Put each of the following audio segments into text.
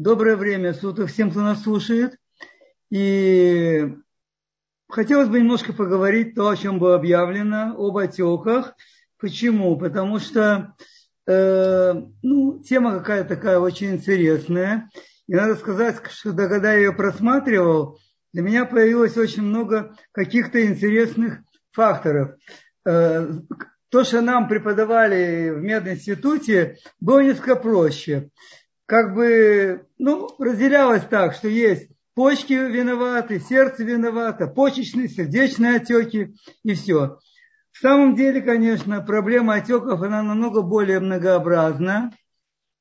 Доброе время суток всем, кто нас слушает. И хотелось бы немножко поговорить то, о чем было объявлено, об отеках. Почему? Потому что э, ну, тема какая-то такая очень интересная. И надо сказать, что когда я ее просматривал, для меня появилось очень много каких-то интересных факторов. Э, то, что нам преподавали в мединституте, было несколько проще. Как бы, ну, разделялось так, что есть почки виноваты, сердце виновато, почечные, сердечные отеки и все. В самом деле, конечно, проблема отеков, она намного более многообразна.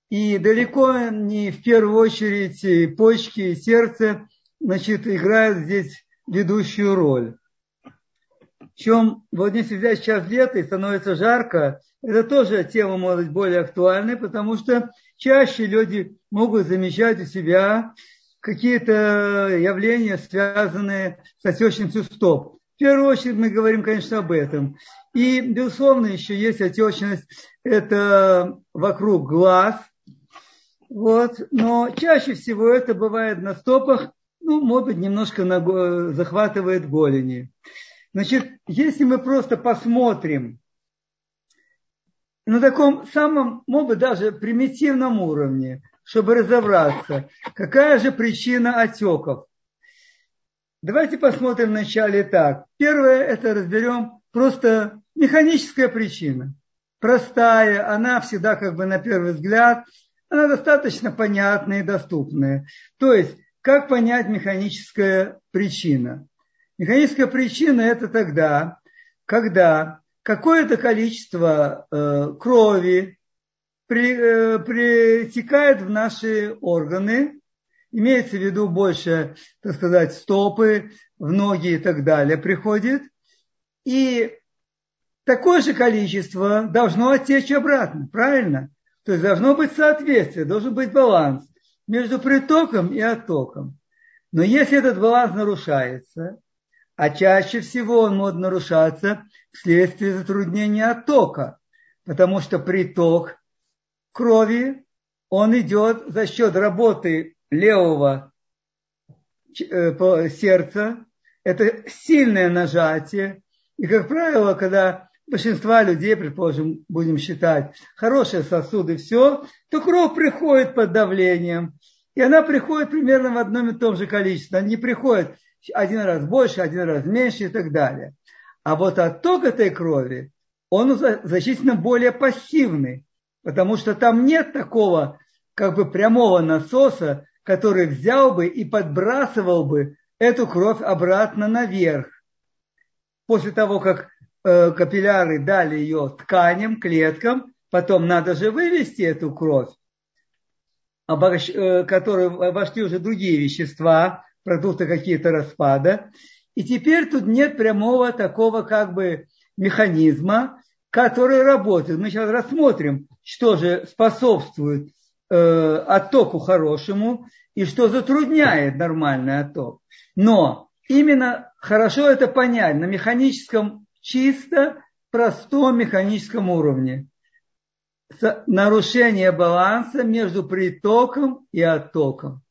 И далеко не в первую очередь почки и сердце значит, играют здесь ведущую роль. Причем, вот если взять сейчас лето и становится жарко, это тоже тема может быть более актуальной, потому что чаще люди могут замечать у себя какие-то явления, связанные с отечностью стоп. В первую очередь мы говорим, конечно, об этом. И, безусловно, еще есть отечность, это вокруг глаз. Вот. Но чаще всего это бывает на стопах, ну, может быть, немножко на, захватывает голени. Значит, если мы просто посмотрим на таком самом, может быть, даже примитивном уровне, чтобы разобраться, какая же причина отеков. Давайте посмотрим вначале так. Первое, это разберем просто механическая причина. Простая, она всегда как бы на первый взгляд, она достаточно понятная и доступная. То есть, как понять механическая причина? Механическая причина это тогда, когда какое-то количество э, крови при, э, притекает в наши органы, имеется в виду больше, так сказать, стопы, в ноги и так далее приходит, и такое же количество должно оттечь обратно, правильно? То есть должно быть соответствие, должен быть баланс между притоком и оттоком. Но если этот баланс нарушается, а чаще всего он может нарушаться вследствие затруднения оттока, потому что приток крови, он идет за счет работы левого э, сердца, это сильное нажатие, и, как правило, когда большинство людей, предположим, будем считать, хорошие сосуды, все, то кровь приходит под давлением, и она приходит примерно в одном и том же количестве. Она не приходит один раз больше, один раз меньше и так далее. А вот отток этой крови, он значительно более пассивный, потому что там нет такого как бы прямого насоса, который взял бы и подбрасывал бы эту кровь обратно наверх. После того, как э, капилляры дали ее тканям, клеткам, потом надо же вывести эту кровь, обогащ, э, которые вошли уже другие вещества, продукты какие-то распада. И теперь тут нет прямого такого как бы механизма, который работает. Мы сейчас рассмотрим, что же способствует э, оттоку хорошему и что затрудняет нормальный отток. Но именно хорошо это понять на механическом, чисто простом механическом уровне. Нарушение баланса между притоком и оттоком.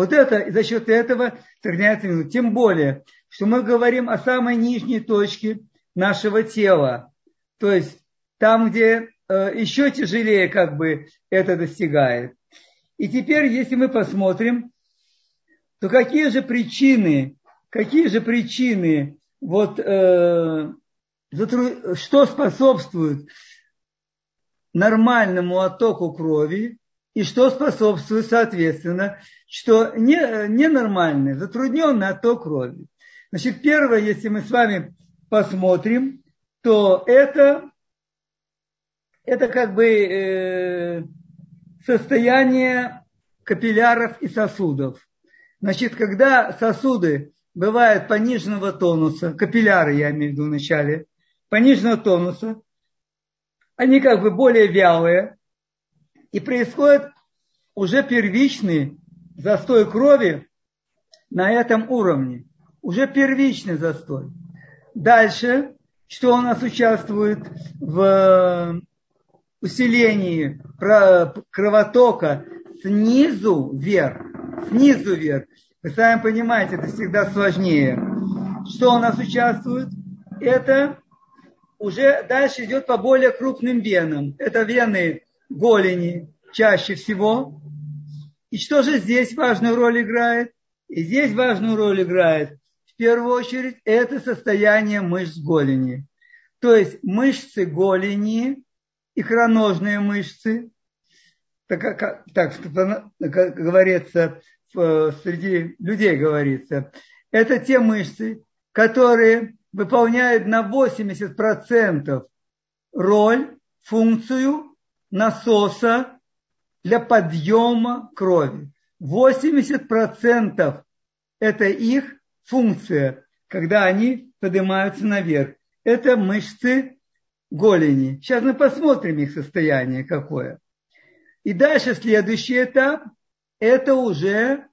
Вот это, за счет этого сохраняется минут. Тем более, что мы говорим о самой нижней точке нашего тела. То есть там, где э, еще тяжелее как бы это достигает. И теперь, если мы посмотрим, то какие же причины, какие же причины, вот, э, что способствует нормальному оттоку крови и что способствует, соответственно, что не, ненормальный, затрудненный отток крови. Значит, первое, если мы с вами посмотрим, то это, это как бы э, состояние капилляров и сосудов. Значит, когда сосуды бывают пониженного тонуса, капилляры я имею в виду вначале, пониженного тонуса, они как бы более вялые, и происходит уже первичный застой крови на этом уровне. Уже первичный застой. Дальше, что у нас участвует в усилении кровотока снизу вверх. Снизу вверх. Вы сами понимаете, это всегда сложнее. Что у нас участвует? Это уже дальше идет по более крупным венам. Это вены голени чаще всего. И что же здесь важную роль играет? И здесь важную роль играет, в первую очередь, это состояние мышц голени. То есть мышцы голени, икроножные мышцы, так, как, так как говорится, среди людей говорится, это те мышцы, которые выполняют на 80% роль, функцию насоса для подъема крови. 80% это их функция, когда они поднимаются наверх. Это мышцы голени. Сейчас мы посмотрим их состояние какое. И дальше следующий этап – это уже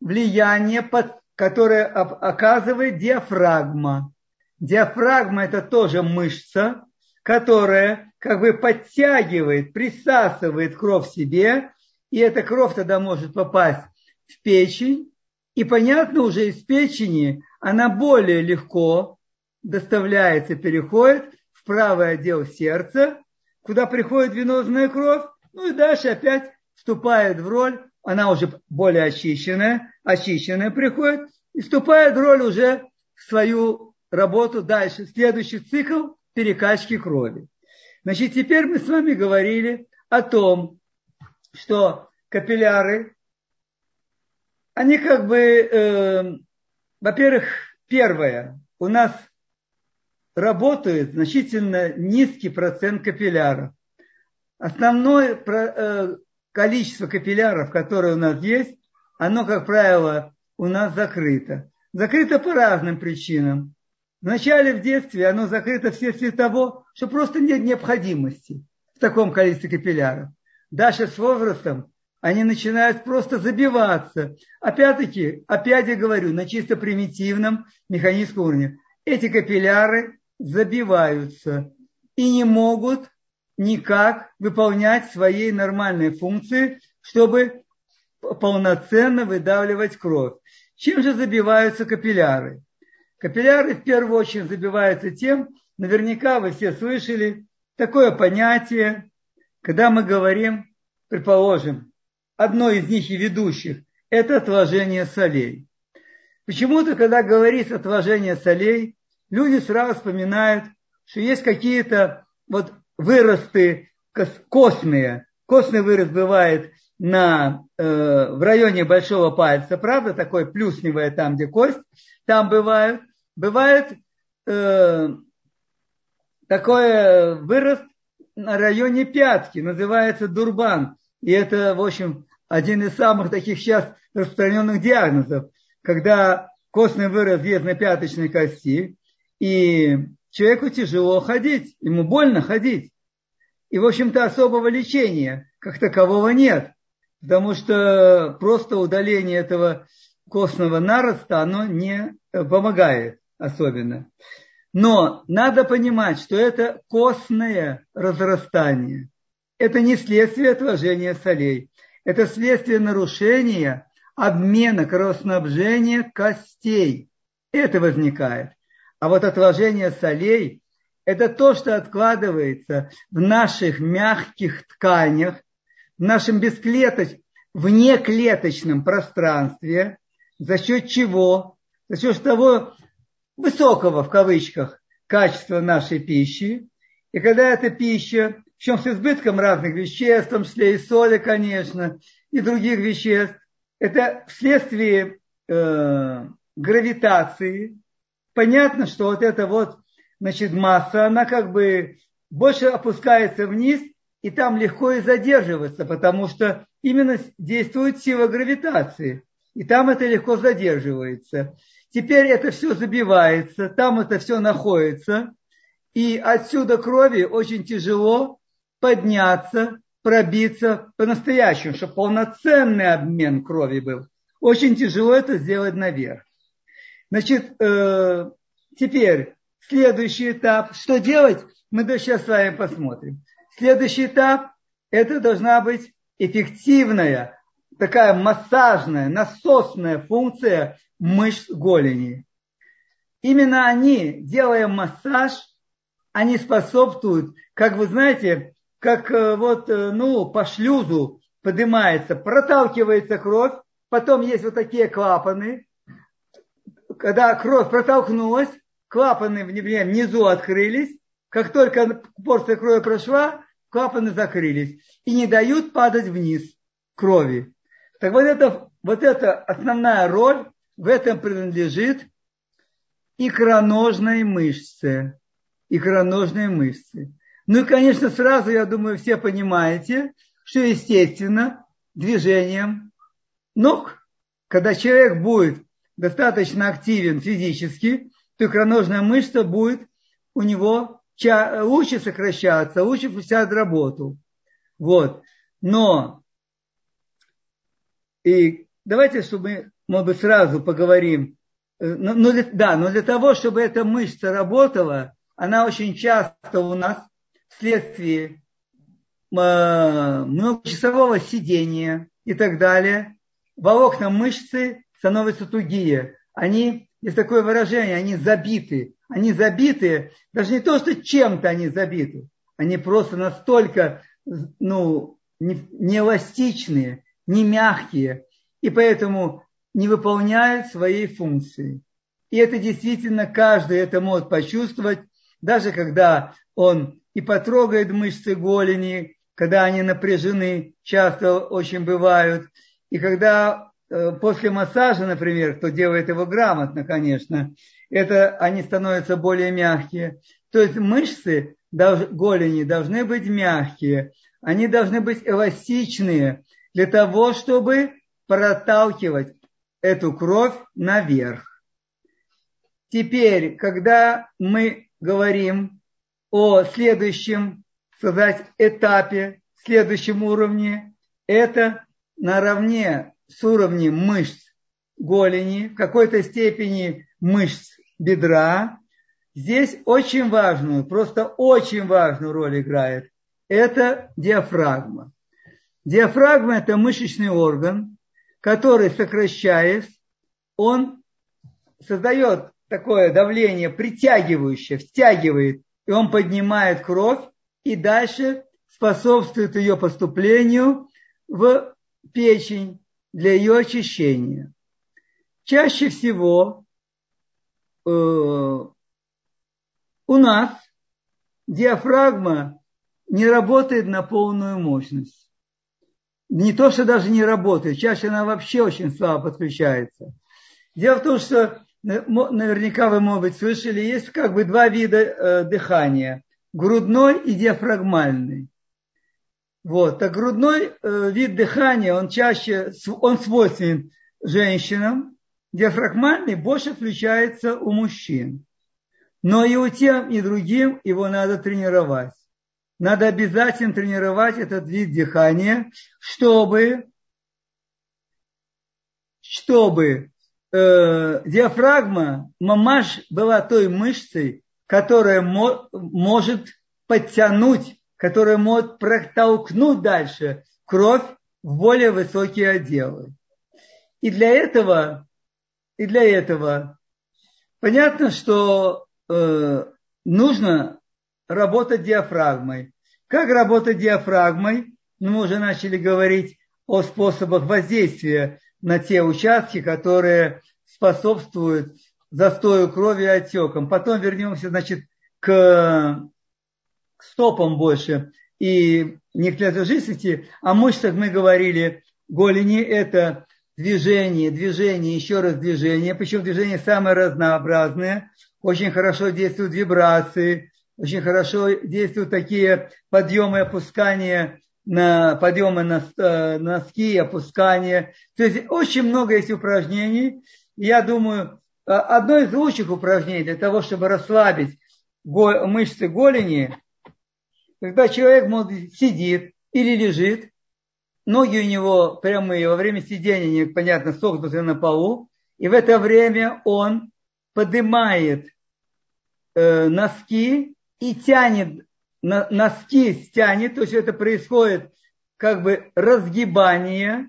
влияние, которое оказывает диафрагма. Диафрагма – это тоже мышца, которая как бы подтягивает, присасывает кровь себе, и эта кровь тогда может попасть в печень, и понятно уже из печени она более легко доставляется, переходит в правый отдел сердца, куда приходит венозная кровь, ну и дальше опять вступает в роль, она уже более очищенная, очищенная приходит, и вступает в роль уже в свою работу дальше, следующий цикл перекачки крови. Значит, теперь мы с вами говорили о том, что капилляры, они как бы, э, во-первых, первое, у нас работает значительно низкий процент капилляров. Основное э, количество капилляров, которое у нас есть, оно, как правило, у нас закрыто. Закрыто по разным причинам. Вначале в детстве оно закрыто вследствие того, что просто нет необходимости в таком количестве капилляров. Дальше с возрастом они начинают просто забиваться. Опять-таки, опять я говорю, на чисто примитивном механическом уровне. Эти капилляры забиваются и не могут никак выполнять свои нормальные функции, чтобы полноценно выдавливать кровь. Чем же забиваются капилляры? Капилляры в первую очередь забиваются тем, наверняка вы все слышали, такое понятие, когда мы говорим, предположим, одно из них и ведущих, это отложение солей. Почему-то, когда говорится отложение солей, люди сразу вспоминают, что есть какие-то вот выросты костные. Костный вырост бывает на, э, в районе большого пальца, правда, такой плюсневое там, где кость, там бывают. Бывает э, такой вырост на районе пятки, называется дурбан. И это, в общем, один из самых таких сейчас распространенных диагнозов, когда костный вырост есть на пяточной кости, и человеку тяжело ходить, ему больно ходить. И, в общем-то, особого лечения как такового нет, потому что просто удаление этого костного нароста, оно не помогает особенно. Но надо понимать, что это костное разрастание. Это не следствие отложения солей. Это следствие нарушения обмена кровоснабжения костей. Это возникает. А вот отложение солей – это то, что откладывается в наших мягких тканях, в нашем бесклеточном, внеклеточном пространстве, за счет чего? За счет того, высокого в кавычках качества нашей пищи. И когда эта пища, причем с избытком разных веществ, в том числе и соли, конечно, и других веществ, это вследствие э, гравитации. Понятно, что вот эта вот значит, масса, она как бы больше опускается вниз, и там легко и задерживаться, потому что именно действует сила гравитации. И там это легко задерживается. Теперь это все забивается, там это все находится, и отсюда крови очень тяжело подняться, пробиться по-настоящему, чтобы полноценный обмен крови был. Очень тяжело это сделать наверх. Значит, э, теперь следующий этап. Что делать? Мы сейчас с вами посмотрим. Следующий этап – это должна быть эффективная, такая массажная, насосная функция мышц голени. Именно они, делая массаж, они способствуют, как вы знаете, как э, вот, э, ну, по шлюзу поднимается, проталкивается кровь, потом есть вот такие клапаны, когда кровь протолкнулась, клапаны внизу открылись, как только порция крови прошла, клапаны закрылись и не дают падать вниз крови. Так вот это, вот эта основная роль в этом принадлежит икроножной мышце. Икроножной мышце. Ну и, конечно, сразу, я думаю, все понимаете, что, естественно, движением ног, когда человек будет достаточно активен физически, то икроножная мышца будет у него лучше сокращаться, лучше пустят работу. Вот. Но и давайте, чтобы может быть, сразу поговорим. Э, но, но для, да, но для того, чтобы эта мышца работала, она очень часто у нас вследствие э, многочасового сидения и так далее, волокна мышцы становятся тугие. Они, есть такое выражение, они забиты. Они забиты, даже не то, что чем-то они забиты, они просто настолько ну, неэластичные, не мягкие, и поэтому не выполняют своей функции. И это действительно каждый это может почувствовать, даже когда он и потрогает мышцы голени, когда они напряжены, часто очень бывают, и когда э, после массажа, например, кто делает его грамотно, конечно, это они становятся более мягкие. То есть мышцы голени должны быть мягкие, они должны быть эластичные для того, чтобы проталкивать эту кровь наверх. Теперь, когда мы говорим о следующем, сказать, этапе, следующем уровне, это наравне с уровнем мышц голени, в какой-то степени мышц бедра. Здесь очень важную, просто очень важную роль играет. Это диафрагма. Диафрагма – это мышечный орган, который, сокращаясь, он создает такое давление притягивающее, втягивает, и он поднимает кровь и дальше способствует ее поступлению в печень для ее очищения. Чаще всего э, у нас диафрагма не работает на полную мощность. Не то, что даже не работает, чаще она вообще очень слабо подключается. Дело в том, что наверняка вы, может быть, слышали, есть как бы два вида э, дыхания. Грудной и диафрагмальный. Вот. А грудной э, вид дыхания, он чаще, он свойственен женщинам, диафрагмальный больше включается у мужчин. Но и у тем, и другим его надо тренировать. Надо обязательно тренировать этот вид дыхания, чтобы, чтобы э, диафрагма, мамаш была той мышцей, которая мо, может подтянуть, которая может протолкнуть дальше кровь в более высокие отделы. И для этого и для этого понятно, что э, нужно работать диафрагмой. Как работать диафрагмой? Ну, мы уже начали говорить о способах воздействия на те участки, которые способствуют застою крови и отекам. Потом вернемся, значит, к, стопам больше и нефтеотложительности. О мышцах мы говорили. Голени – это движение, движение, еще раз движение, причем движение самое разнообразное, очень хорошо действуют вибрации, очень хорошо действуют такие подъемы и опускания на подъемы на э, носки, опускания. То есть очень много есть упражнений. Я думаю, э, одно из лучших упражнений для того, чтобы расслабить мышцы голени, когда человек может, сидит или лежит, ноги у него прямые, во время сидения, понятно, согнуты на полу, и в это время он поднимает э, носки и тянет, носки стянет, то есть это происходит как бы разгибание,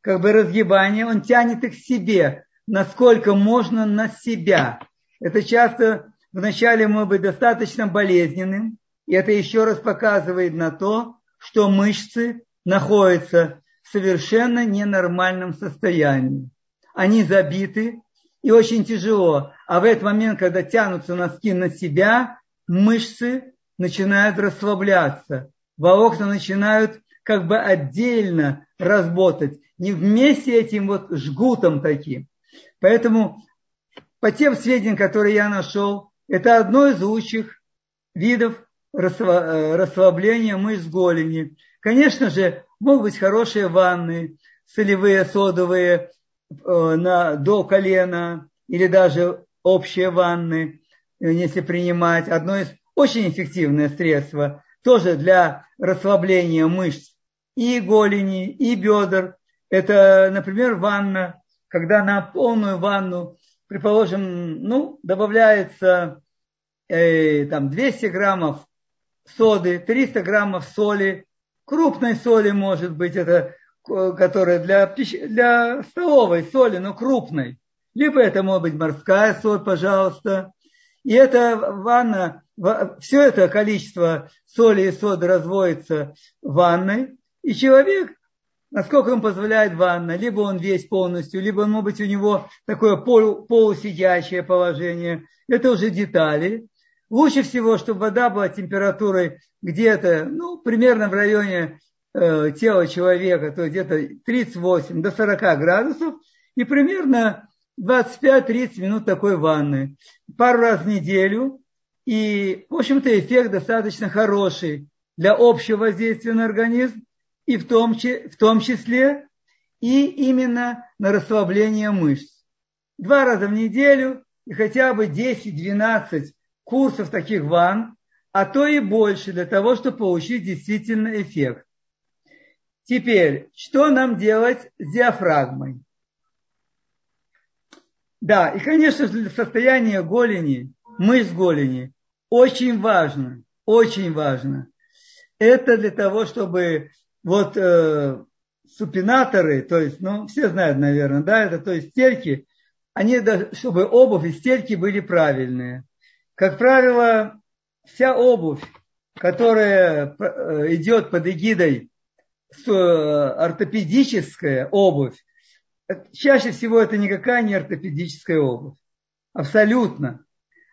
как бы разгибание, он тянет их себе, насколько можно на себя. Это часто вначале может быть достаточно болезненным, и это еще раз показывает на то, что мышцы находятся в совершенно ненормальном состоянии. Они забиты, и очень тяжело. А в этот момент, когда тянутся носки на себя, мышцы начинают расслабляться. Волокна начинают как бы отдельно работать, не вместе этим вот жгутом таким. Поэтому по тем сведениям, которые я нашел, это одно из лучших видов э, расслабления мышц голени. Конечно же, могут быть хорошие ванны, солевые, содовые, э, на, до колена, или даже общие ванны, если принимать. Одно из очень эффективное средство, тоже для расслабления мышц и голени, и бедер. Это, например, ванна, когда на полную ванну, предположим, ну, добавляется э, там 200 граммов соды, 300 граммов соли, крупной соли может быть, это которая для, для столовой соли, но крупной. Либо это может быть морская соль, пожалуйста. И эта ванна, все это количество соли и соды разводится в ванной. И человек, насколько ему позволяет ванна, либо он весь полностью, либо, может быть, у него такое полу, полусидящее положение. Это уже детали. Лучше всего, чтобы вода была температурой где-то, ну, примерно в районе э, тела человека, то есть где-то 38 до 40 градусов, и примерно 25-30 минут такой ванны. Пару раз в неделю. И, в общем-то, эффект достаточно хороший для общего воздействия на организм, и в том, в том числе и именно на расслабление мышц. Два раза в неделю и хотя бы 10-12 курсов таких ванн, а то и больше для того, чтобы получить действительно эффект. Теперь, что нам делать с диафрагмой? Да, и, конечно, для состояния голени, мышц голени, очень важно, очень важно. Это для того, чтобы вот э, супинаторы, то есть, ну, все знают, наверное, да, это то есть стельки, они, чтобы обувь и стельки были правильные. Как правило, вся обувь, которая э, идет под эгидой э, ортопедическая обувь, чаще всего это никакая не ортопедическая обувь. Абсолютно.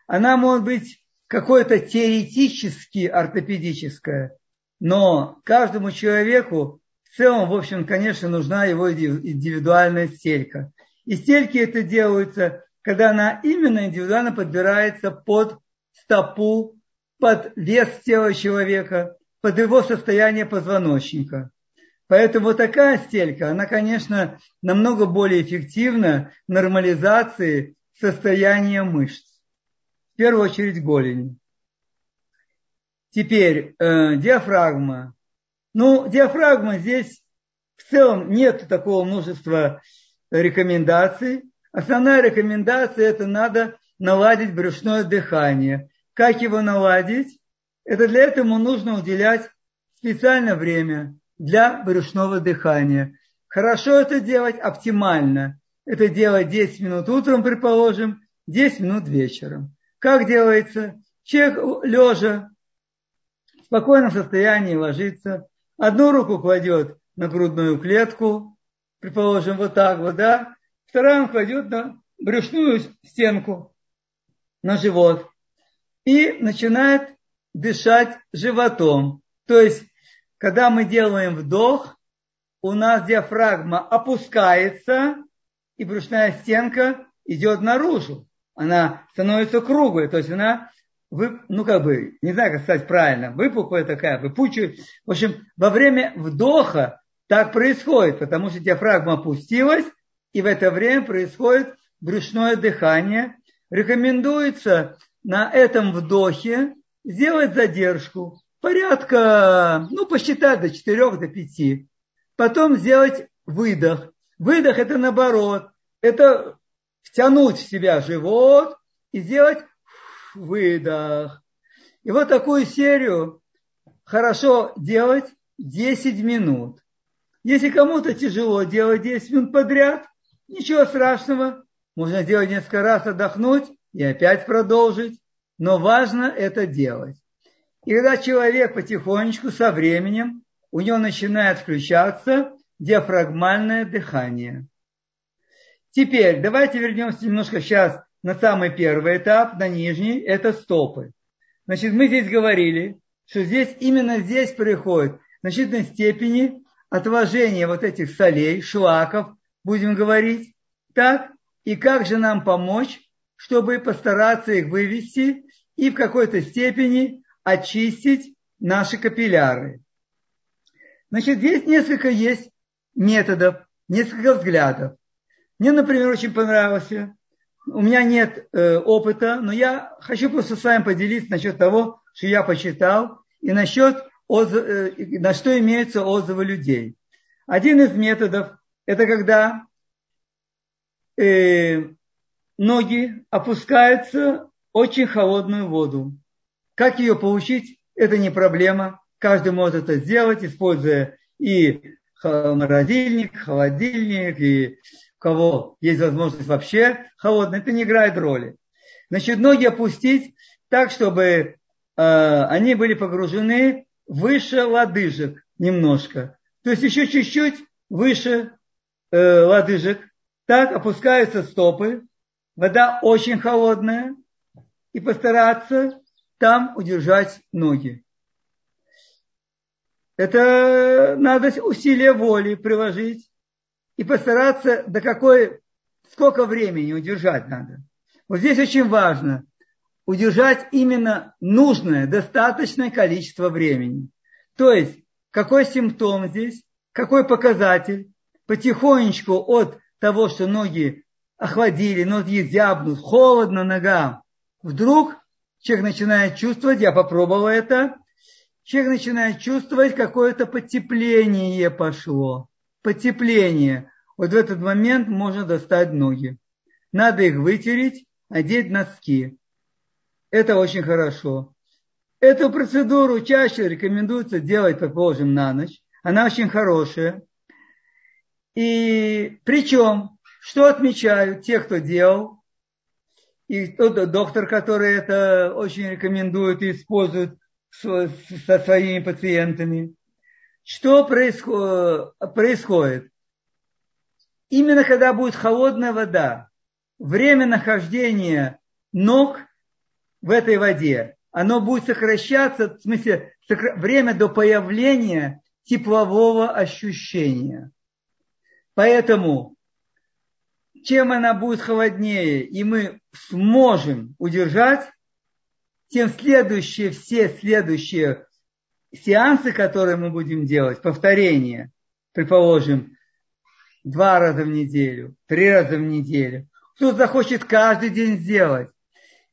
Она может быть какой-то теоретически ортопедическая, но каждому человеку в целом, в общем, конечно, нужна его индивидуальная стелька. И стельки это делаются, когда она именно индивидуально подбирается под стопу, под вес тела человека, под его состояние позвоночника. Поэтому вот такая стелька, она, конечно, намного более эффективна в нормализации состояния мышц. В первую очередь голени. Теперь э, диафрагма. Ну, диафрагма здесь в целом нет такого множества рекомендаций. Основная рекомендация это надо наладить брюшное дыхание. Как его наладить? Это для этого нужно уделять специальное время для брюшного дыхания. Хорошо это делать оптимально. Это делать 10 минут утром, предположим, 10 минут вечером. Как делается? Человек лежа в спокойном состоянии ложится, одну руку кладет на грудную клетку, предположим, вот так вот, да, вторая он кладет на брюшную стенку, на живот и начинает дышать животом. То есть когда мы делаем вдох, у нас диафрагма опускается, и брюшная стенка идет наружу. Она становится круглой, то есть она, ну как бы, не знаю, как сказать правильно, выпуклая такая, выпучивает. В общем, во время вдоха так происходит, потому что диафрагма опустилась, и в это время происходит брюшное дыхание. Рекомендуется на этом вдохе сделать задержку порядка, ну, посчитать до 4, до 5. Потом сделать выдох. Выдох это наоборот. Это втянуть в себя живот и сделать выдох. И вот такую серию хорошо делать 10 минут. Если кому-то тяжело делать 10 минут подряд, ничего страшного. Можно сделать несколько раз, отдохнуть и опять продолжить. Но важно это делать. И когда человек потихонечку со временем, у него начинает включаться диафрагмальное дыхание. Теперь давайте вернемся немножко сейчас на самый первый этап, на нижний, это стопы. Значит, мы здесь говорили, что здесь именно здесь происходит в значительной степени отложение вот этих солей, шлаков, будем говорить, так, и как же нам помочь, чтобы постараться их вывести и в какой-то степени очистить наши капилляры. Значит, здесь несколько есть методов, несколько взглядов. Мне, например, очень понравился. У меня нет э, опыта, но я хочу просто с вами поделиться насчет того, что я почитал, и насчет, отзыв, э, на что имеются отзывы людей. Один из методов – это когда э, ноги опускаются в очень холодную воду. Как ее получить, это не проблема. Каждый может это сделать, используя и морозильник, холодильник, и у кого есть возможность вообще холодно, это не играет роли. Значит, ноги опустить так, чтобы э, они были погружены выше лодыжек немножко. То есть еще чуть-чуть выше э, лодыжек. Так опускаются стопы. Вода очень холодная. И постараться там удержать ноги. Это надо усилие воли приложить и постараться до какой, сколько времени удержать надо. Вот здесь очень важно удержать именно нужное, достаточное количество времени. То есть, какой симптом здесь, какой показатель, потихонечку от того, что ноги охладили, ноги зябнут, холодно ногам, вдруг человек начинает чувствовать, я попробовал это, человек начинает чувствовать, какое-то потепление пошло. Потепление. Вот в этот момент можно достать ноги. Надо их вытереть, одеть носки. Это очень хорошо. Эту процедуру чаще рекомендуется делать, предположим, на ночь. Она очень хорошая. И причем, что отмечают те, кто делал, и тот доктор, который это очень рекомендует и использует со своими пациентами. Что происходит? Именно когда будет холодная вода, время нахождения ног в этой воде, оно будет сокращаться, в смысле, время до появления теплового ощущения. Поэтому, чем она будет холоднее, и мы сможем удержать, тем следующие, все следующие сеансы, которые мы будем делать, повторения, предположим, два раза в неделю, три раза в неделю, кто захочет каждый день сделать,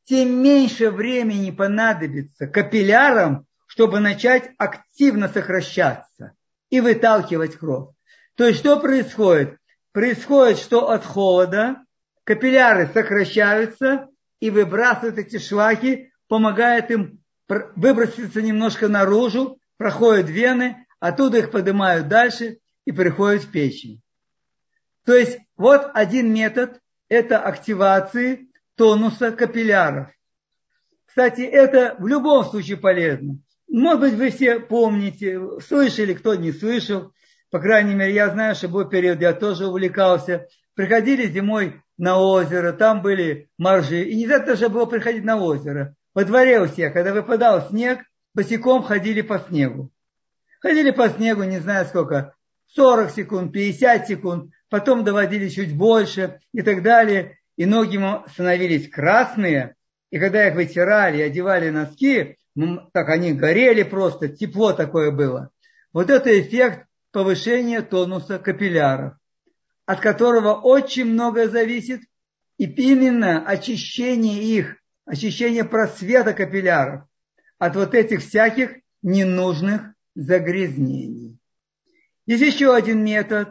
тем меньше времени понадобится капиллярам, чтобы начать активно сокращаться и выталкивать кровь. То есть что происходит? Происходит, что от холода капилляры сокращаются и выбрасывают эти шлаки помогает им выброситься немножко наружу, проходят вены, оттуда их поднимают дальше и приходят в печень. То есть вот один метод – это активации тонуса капилляров. Кстати, это в любом случае полезно. Может быть, вы все помните, слышали, кто не слышал. По крайней мере, я знаю, что был период, я тоже увлекался. Приходили зимой на озеро, там были моржи. И не за то, чтобы было приходить на озеро во дворе у всех, когда выпадал снег, босиком ходили по снегу. Ходили по снегу, не знаю сколько, 40 секунд, 50 секунд, потом доводили чуть больше и так далее. И ноги становились красные, и когда их вытирали, одевали носки, так они горели просто, тепло такое было. Вот это эффект повышения тонуса капилляров, от которого очень многое зависит, и именно очищение их ощущение просвета капилляров от вот этих всяких ненужных загрязнений. Есть еще один метод.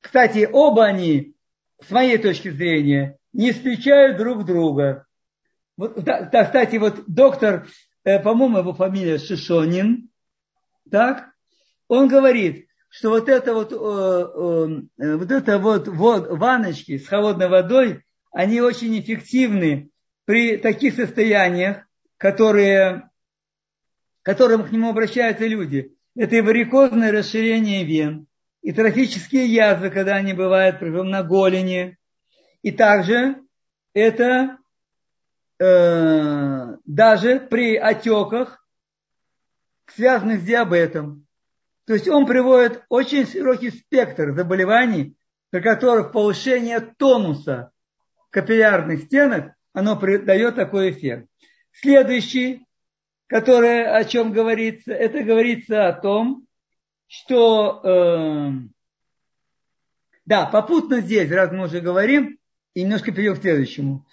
Кстати, оба они, с моей точки зрения, не встречают друг друга. Вот, да, кстати, вот доктор, э, по-моему, его фамилия Шишонин, так, Он говорит, что вот это вот, э, э, вот это вот, вот ванночки с холодной водой, они очень эффективны при таких состояниях, которые, к которым к нему обращаются люди. Это и варикозное расширение вен, и трофические язвы, когда они бывают, причем на голени. И также это э, даже при отеках, связанных с диабетом. То есть он приводит очень широкий спектр заболеваний, при которых повышение тонуса капиллярных стенок, оно дает такой эффект. Следующий, который, о чем говорится, это говорится о том, что, э, да, попутно здесь, раз мы уже говорим, и немножко перейдем к следующему,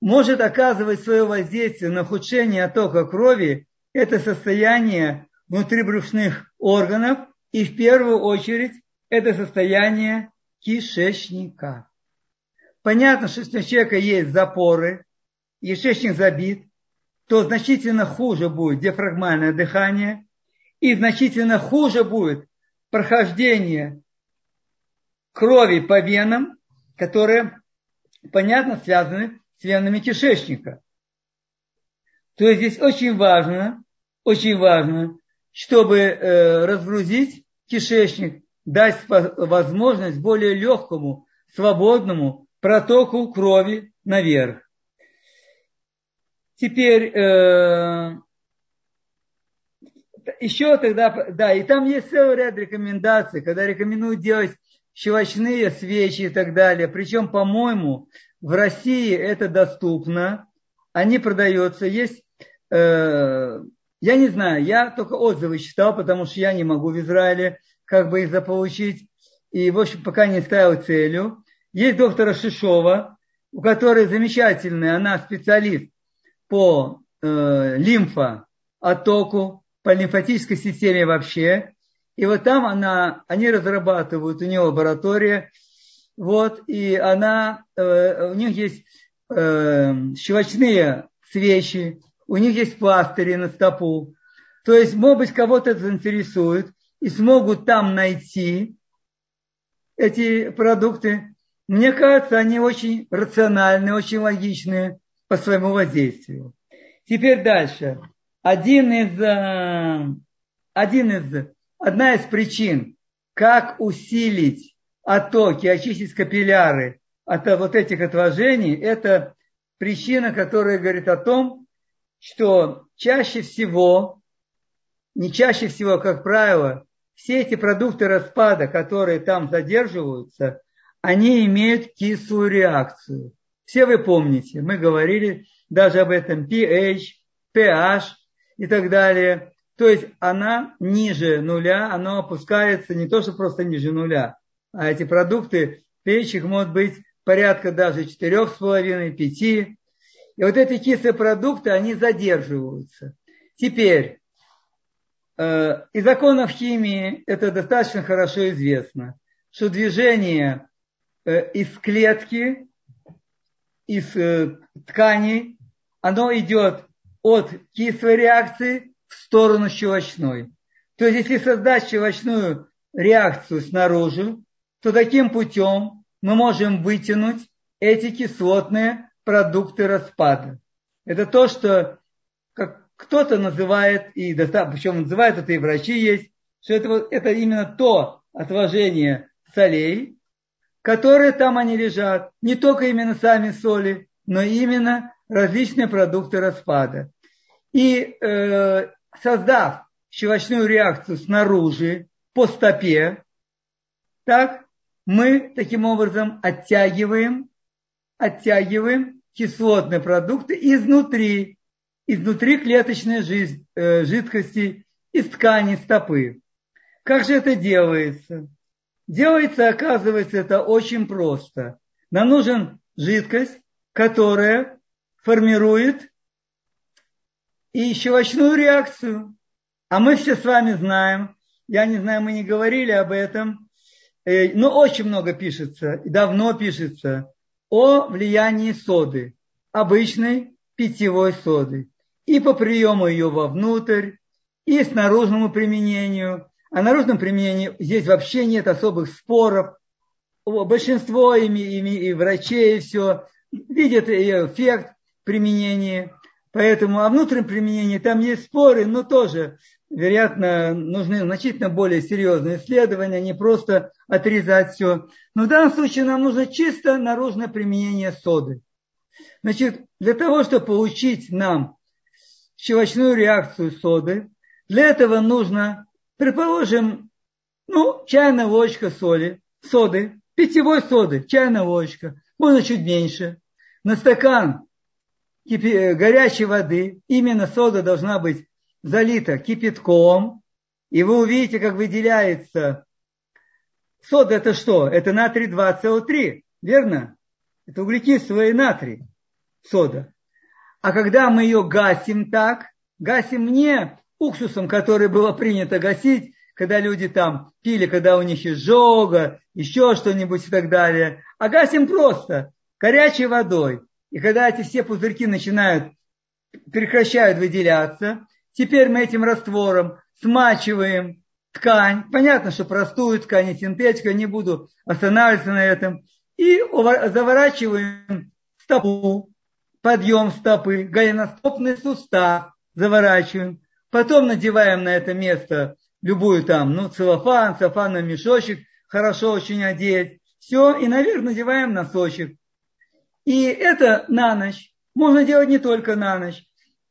может оказывать свое воздействие на ухудшение оттока крови это состояние внутрибрюшных органов и в первую очередь это состояние кишечника. Понятно, что если у человека есть запоры, кишечник забит, то значительно хуже будет диафрагмальное дыхание и значительно хуже будет прохождение крови по венам, которые, понятно, связаны с венами кишечника. То есть здесь очень важно, очень важно, чтобы э, разгрузить кишечник, дать возможность более легкому, свободному протоку крови наверх. Теперь э, еще тогда, да, и там есть целый ряд рекомендаций, когда рекомендуют делать щелочные свечи и так далее. Причем, по-моему, в России это доступно, они продаются. Есть, э, я не знаю, я только отзывы читал, потому что я не могу в Израиле как бы их заполучить. И, в общем, пока не ставил целью. Есть доктора Шишова, у которой замечательная, она специалист по э, лимфооттоку, по лимфатической системе вообще. И вот там она, они разрабатывают, у нее лаборатория, вот, и она, э, у них есть э, щелочные свечи, у них есть пластыри на стопу. То есть, может быть, кого-то это заинтересует и смогут там найти эти продукты. Мне кажется, они очень рациональные, очень логичные по своему воздействию. Теперь дальше. Один из, э, один из, одна из причин, как усилить оттоки, очистить капилляры от вот этих отложений, это причина, которая говорит о том, что чаще всего, не чаще всего, как правило, все эти продукты распада, которые там задерживаются, они имеют кислую реакцию. Все вы помните, мы говорили даже об этом pH, pH и так далее. То есть она ниже нуля, она опускается не то, что просто ниже нуля, а эти продукты, pH их может быть порядка даже 4,5, 5. И вот эти кислые продукты, они задерживаются. Теперь, э, из законов химии это достаточно хорошо известно, что движение э, из клетки из э, тканей, оно идет от кислой реакции в сторону щелочной. То есть, если создать щелочную реакцию снаружи, то таким путем мы можем вытянуть эти кислотные продукты распада. Это то, что как кто-то называет, и причем называют это и врачи есть, что это, вот, это именно то отложение солей, которые там они лежат, не только именно сами соли, но именно различные продукты распада. И э, создав щелочную реакцию снаружи, по стопе, так, мы таким образом оттягиваем, оттягиваем кислотные продукты изнутри, изнутри клеточной жизнь, э, жидкости из ткани стопы. Как же это делается? Делается, оказывается, это очень просто. Нам нужен жидкость, которая формирует и щелочную реакцию. А мы все с вами знаем, я не знаю, мы не говорили об этом, э, но очень много пишется, давно пишется о влиянии соды, обычной питьевой соды. И по приему ее вовнутрь, и снаружному применению, О наружном применении здесь вообще нет особых споров. Большинство ими, ими и врачей, и все видят эффект применения. Поэтому о внутреннем применении там есть споры, но тоже, вероятно, нужны значительно более серьезные исследования, не просто отрезать все. Но в данном случае нам нужно чисто наружное применение соды. Значит, для того, чтобы получить нам щелочную реакцию соды, для этого нужно, предположим, ну, чайная ложка соли, соды, питьевой соды, чайная ложка, можно чуть меньше, на стакан горячей воды, именно сода должна быть залита кипятком, и вы увидите, как выделяется сода это что? Это натрий 2,3, верно? Это углекислый натрий, сода. А когда мы ее гасим так, гасим не уксусом, который было принято гасить, когда люди там пили, когда у них изжога, еще что-нибудь и так далее, а гасим просто горячей водой. И когда эти все пузырьки начинают, прекращают выделяться, теперь мы этим раствором смачиваем ткань. Понятно, что простую ткань и синтетика, не буду останавливаться на этом. И заворачиваем стопу, подъем стопы, голеностопный сустав заворачиваем. Потом надеваем на это место любую там, ну, целлофан, целлофановый мешочек, хорошо очень одеть. Все, и наверх надеваем носочек. И это на ночь. Можно делать не только на ночь.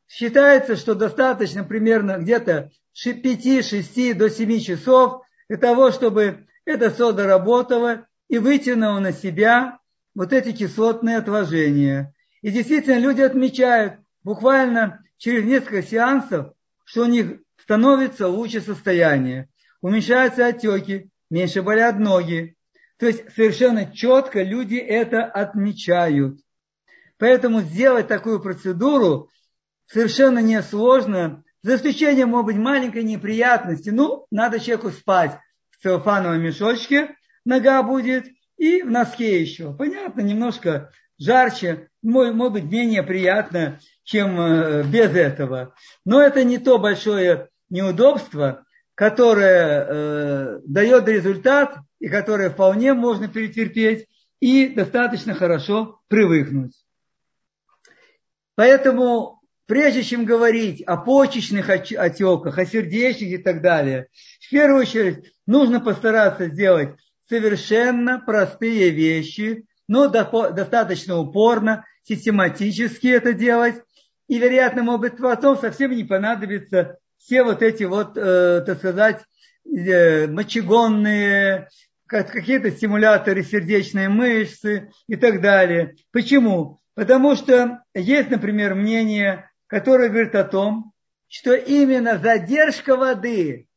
Считается, что достаточно примерно где-то 5, 6 до 7 часов для того, чтобы эта сода работала и вытянула на себя вот эти кислотные отложения. И действительно люди отмечают буквально через несколько сеансов, что у них становится лучше состояние, уменьшаются отеки, меньше болят ноги, то есть совершенно четко люди это отмечают. Поэтому сделать такую процедуру совершенно несложно, за исключением, может быть, маленькой неприятности. Ну, надо человеку спать в целлофановом мешочке, нога будет, и в носке еще. Понятно, немножко жарче, может, быть, менее приятно, чем э, без этого. Но это не то большое неудобство, которое э, дает результат, и которое вполне можно перетерпеть и достаточно хорошо привыкнуть. Поэтому, прежде чем говорить о почечных отеках, о сердечных и так далее, в первую очередь нужно постараться сделать совершенно простые вещи, но достаточно упорно, систематически это делать. И, вероятно, может быть, потом совсем не понадобится все вот эти вот, э, так сказать, э, мочегонные какие-то стимуляторы сердечной мышцы и так далее. Почему? Потому что есть, например, мнение, которое говорит о том, что именно задержка воды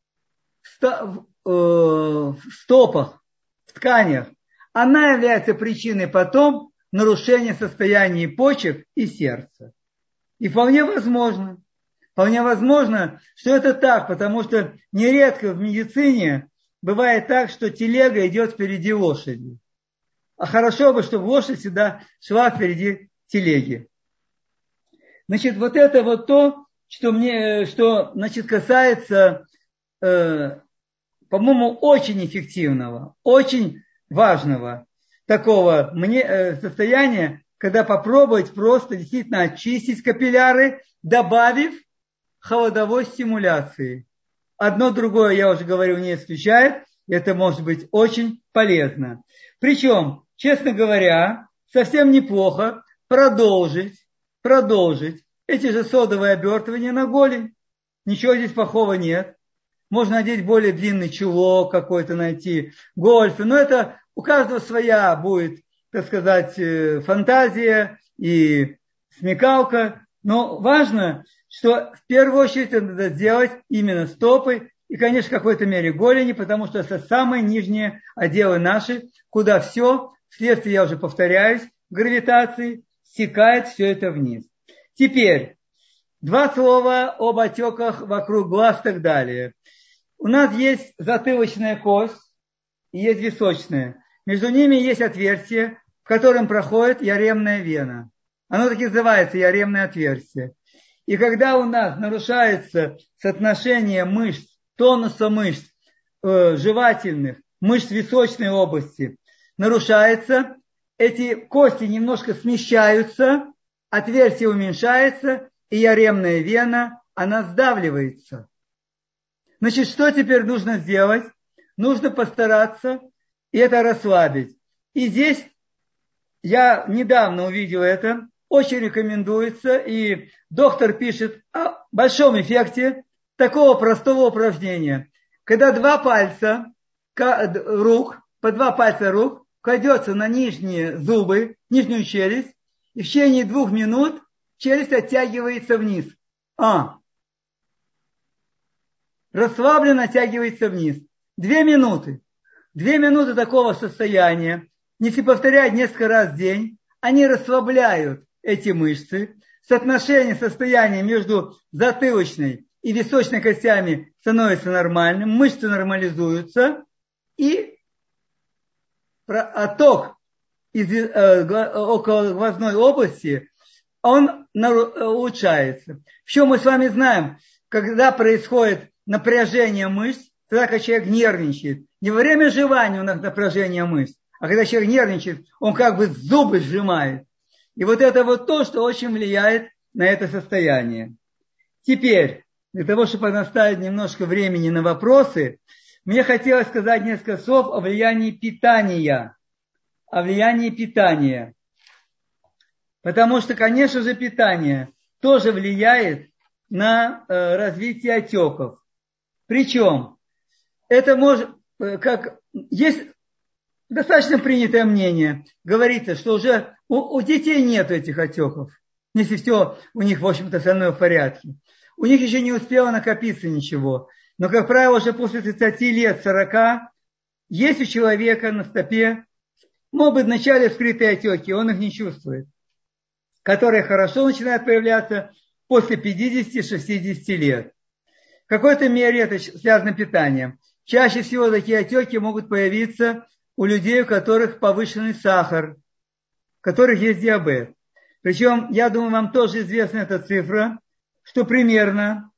в э, стопах, в тканях, она является причиной потом нарушения состояния почек и сердца. И вполне возможно, вполне возможно, что это так, потому что нередко в медицине бывает так, что телега идет впереди лошади. А хорошо бы, чтобы лошадь всегда шла впереди телеги. Значит, вот это вот то, что мне, что, значит, касается, э, по-моему, очень эффективного, очень важного такого мне, э, состояния, когда попробовать просто действительно очистить капилляры, добавив холодовой стимуляции одно другое, я уже говорю, не исключает. Это может быть очень полезно. Причем, честно говоря, совсем неплохо продолжить, продолжить эти же содовые обертывания на голень. Ничего здесь плохого нет. Можно надеть более длинный чулок какой-то найти, гольфы. Но это у каждого своя будет, так сказать, э, фантазия и смекалка. Но важно, что в первую очередь надо сделать именно стопы и, конечно, в какой-то мере голени, потому что это самые нижние отделы наши, куда все, вследствие, я уже повторяюсь, гравитации, стекает все это вниз. Теперь, два слова об отеках вокруг глаз и так далее. У нас есть затылочная кость и есть височная. Между ними есть отверстие, в котором проходит яремная вена. Оно так и называется яремное отверстие. И когда у нас нарушается соотношение мышц, тонуса мышц э, жевательных, мышц височной области нарушается, эти кости немножко смещаются, отверстие уменьшается, и яремная вена, она сдавливается. Значит, что теперь нужно сделать? Нужно постараться это расслабить. И здесь я недавно увидел это, очень рекомендуется, и доктор пишет о большом эффекте такого простого упражнения. Когда два пальца рук, по два пальца рук кладется на нижние зубы, нижнюю челюсть, и в течение двух минут челюсть оттягивается вниз. А. Расслабленно оттягивается вниз. Две минуты. Две минуты такого состояния, если повторять несколько раз в день, они расслабляют эти мышцы. Соотношение состояния между затылочной и височной костями становится нормальным, мышцы нормализуются, и отток из, э, около глазной области, он улучшается. Еще мы с вами знаем, когда происходит напряжение мышц, тогда, когда человек нервничает, не во время жевания у нас напряжение мышц, а когда человек нервничает, он как бы зубы сжимает. И вот это вот то, что очень влияет на это состояние. Теперь, для того, чтобы наставить немножко времени на вопросы, мне хотелось сказать несколько слов о влиянии питания. О влиянии питания. Потому что, конечно же, питание тоже влияет на э, развитие отеков. Причем это может, э, как есть достаточно принятое мнение, говорится, что уже у, у детей нет этих отеков, если все у них, в общем-то, остальное в порядке. У них еще не успело накопиться ничего. Но, как правило, уже после 30 лет, 40, есть у человека на стопе, могут быть вначале скрытые отеки, он их не чувствует, которые хорошо начинают появляться после 50-60 лет. В какой-то мере это связано с питанием. Чаще всего такие отеки могут появиться у людей, у которых повышенный сахар, у которых есть диабет. Причем, я думаю, вам тоже известна эта цифра, что примерно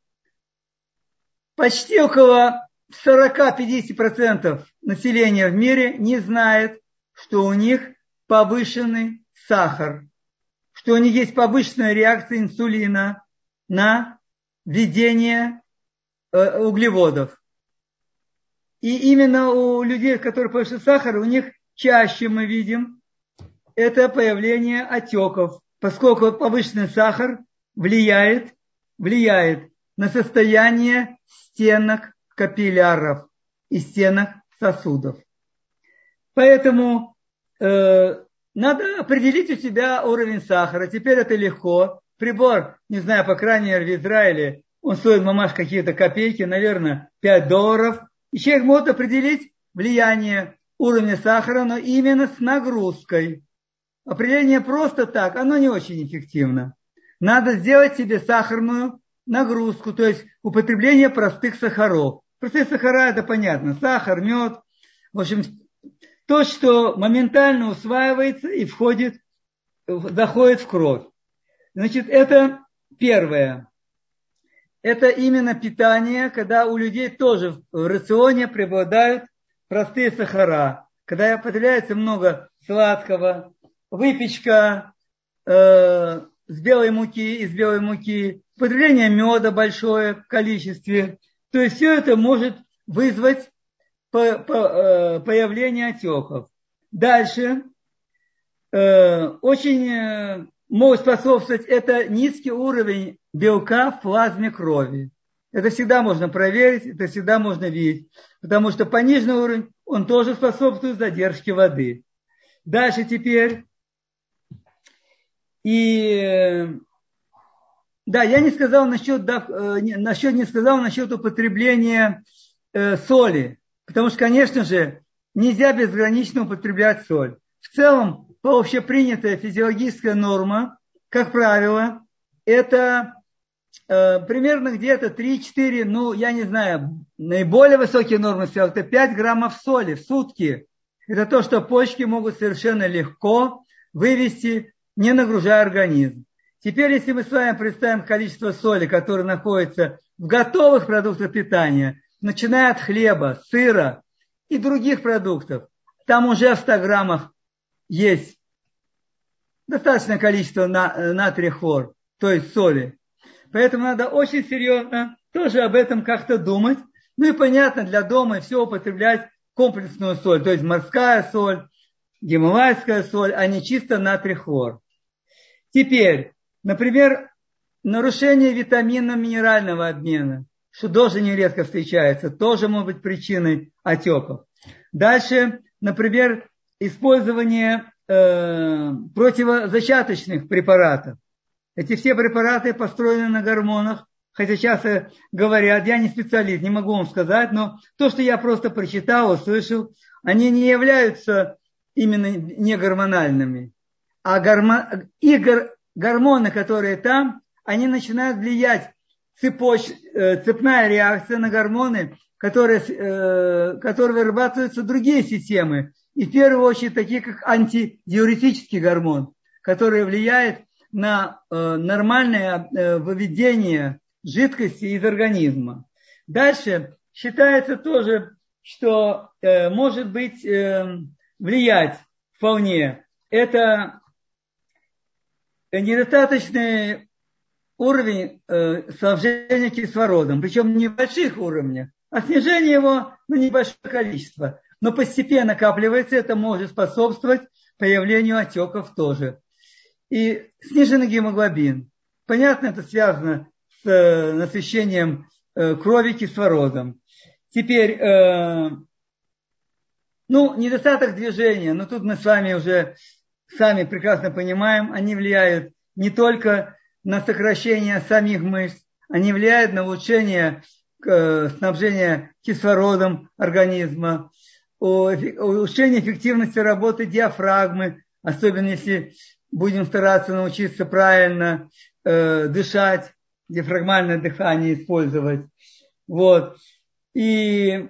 почти около 40-50% населения в мире не знает, что у них повышенный сахар, что у них есть повышенная реакция инсулина на введение э, углеводов. И именно у людей, которые повышен сахар, у них чаще мы видим это появление отеков, поскольку повышенный сахар влияет, влияет на состояние стенок капилляров и стенок сосудов. Поэтому э, надо определить у себя уровень сахара. Теперь это легко. Прибор, не знаю, по крайней мере в Израиле, он стоит мамаш какие-то копейки, наверное, 5 долларов – и человек может определить влияние уровня сахара, но именно с нагрузкой. Определение просто так, оно не очень эффективно. Надо сделать себе сахарную нагрузку, то есть употребление простых сахаров. Простые сахара это понятно, сахар, мед. В общем, то, что моментально усваивается и входит, заходит в кровь. Значит, это первое это именно питание, когда у людей тоже в рационе преобладают простые сахара, когда потребляется много сладкого, выпечка э, с белой муки, из белой муки, потребление меда большое в количестве. То есть все это может вызвать э, появление отеков. Дальше э, очень э, могут способствовать это низкий уровень белка в плазме крови. Это всегда можно проверить, это всегда можно видеть, потому что пониженный уровень, он тоже способствует задержке воды. Дальше теперь. И да, я не сказал насчет, да, э, насчет не сказал насчет употребления э, соли, потому что, конечно же, нельзя безгранично употреблять соль. В целом, по общепринятая физиологическая норма, как правило, это Э, примерно где-то 3-4, ну, я не знаю, наиболее высокие нормы это 5 граммов соли в сутки. Это то, что почки могут совершенно легко вывести, не нагружая организм. Теперь, если мы с вами представим количество соли, которое находится в готовых продуктах питания, начиная от хлеба, сыра и других продуктов, там уже в 100 граммах есть достаточное количество натрия хлор, то есть соли. Поэтому надо очень серьезно тоже об этом как-то думать. Ну и понятно, для дома все употреблять комплексную соль, то есть морская соль, гималайская соль, а не чисто натрий хлор. Теперь, например, нарушение витаминно-минерального обмена, что тоже нередко встречается, тоже может быть причиной отеков. Дальше, например, использование э, противозачаточных препаратов. Эти все препараты построены на гормонах, хотя часто говорят, я не специалист, не могу вам сказать, но то, что я просто прочитал, услышал, они не являются именно не гормональными. А гормон, и гор, гормоны, которые там, они начинают влиять, цепоч, э, цепная реакция на гормоны, которые, э, которые вырабатываются другие системы. И в первую очередь такие, как антидиуретический гормон, который влияет на э, нормальное выведение жидкости из организма. Дальше считается тоже, что может быть влиять вполне. Это недостаточный уровень снабжения кислородом, причем не в больших уровнях, а снижение его на небольшое количество. Но постепенно накапливается, это может способствовать появлению отеков тоже и сниженный гемоглобин. Понятно, это связано с э, насыщением э, крови кислородом. Теперь, э, ну, недостаток движения, но тут мы с вами уже сами прекрасно понимаем, они влияют не только на сокращение самих мышц, они влияют на улучшение снабжения кислородом организма, улучшение эффективности работы диафрагмы, особенно если будем стараться научиться правильно э, дышать, диафрагмальное дыхание использовать. Вот. И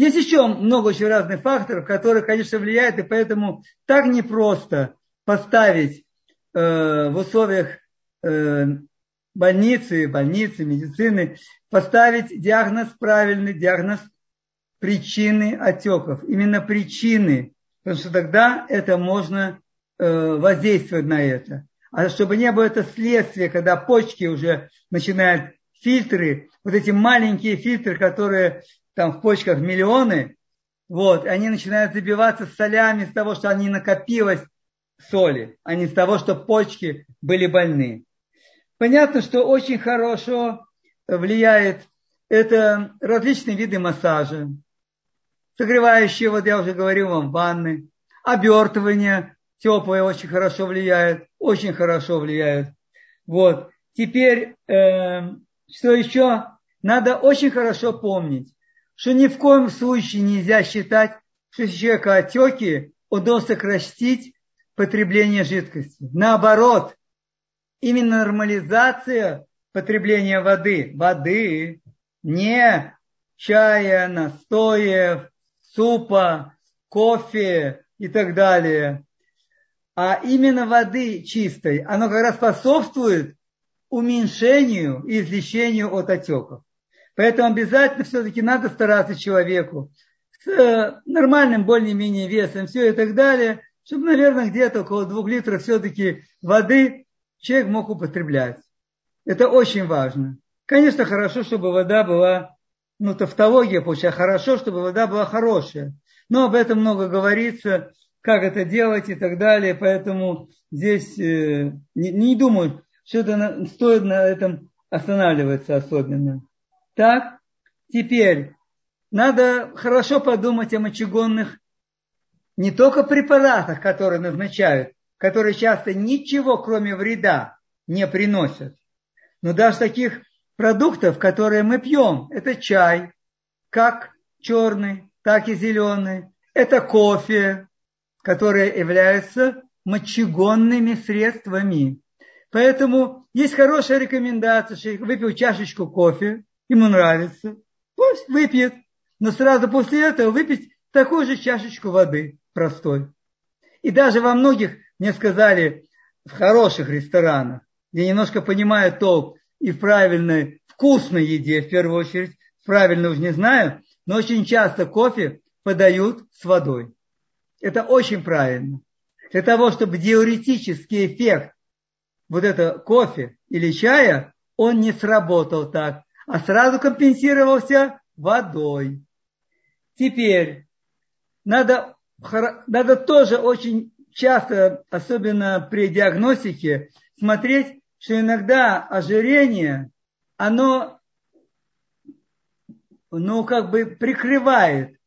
есть еще много очень разных факторов, которые, конечно, влияют, и поэтому так непросто поставить э, в условиях э, больницы, больницы, медицины, поставить диагноз правильный, диагноз причины отеков. Именно причины потому что тогда это можно э, воздействовать на это. А чтобы не было это следствие, когда почки уже начинают фильтры, вот эти маленькие фильтры, которые там в почках миллионы, вот, они начинают забиваться солями с того, что они накопилось соли, а не с того, что почки были больны. Понятно, что очень хорошо влияет это различные виды массажа, Согревающие, вот я уже говорил вам, ванны. Обертывание теплое очень хорошо влияет. Очень хорошо влияет. Вот. Теперь, э, что еще? Надо очень хорошо помнить, что ни в коем случае нельзя считать, что если человека отеки, он должен сократить потребление жидкости. Наоборот, именно нормализация потребления воды, воды, не чая, настоев, супа, кофе и так далее, а именно воды чистой, оно как раз способствует уменьшению и излечению от отеков. Поэтому обязательно все-таки надо стараться человеку с э, нормальным более-менее весом, все и так далее, чтобы, наверное, где-то около двух литров все-таки воды человек мог употреблять. Это очень важно. Конечно, хорошо, чтобы вода была ну, тавтология получается, хорошо, чтобы вода была хорошая. Но об этом много говорится, как это делать и так далее, поэтому здесь э, не, не думаю, что это на, стоит на этом останавливаться особенно. Так, теперь надо хорошо подумать о мочегонных не только препаратах, которые назначают, которые часто ничего, кроме вреда, не приносят, но даже таких продуктов, которые мы пьем. Это чай, как черный, так и зеленый. Это кофе, которые являются мочегонными средствами. Поэтому есть хорошая рекомендация, что выпил чашечку кофе, ему нравится, пусть выпьет. Но сразу после этого выпить такую же чашечку воды простой. И даже во многих, мне сказали, в хороших ресторанах, я немножко понимаю толк, и в правильной, вкусной еде, в первую очередь, правильно уж не знаю, но очень часто кофе подают с водой. Это очень правильно. Для того, чтобы диуретический эффект вот это кофе или чая, он не сработал так, а сразу компенсировался водой. Теперь надо, надо тоже очень часто, особенно при диагностике, смотреть, что иногда ожирение, оно ну, как бы прикрывает,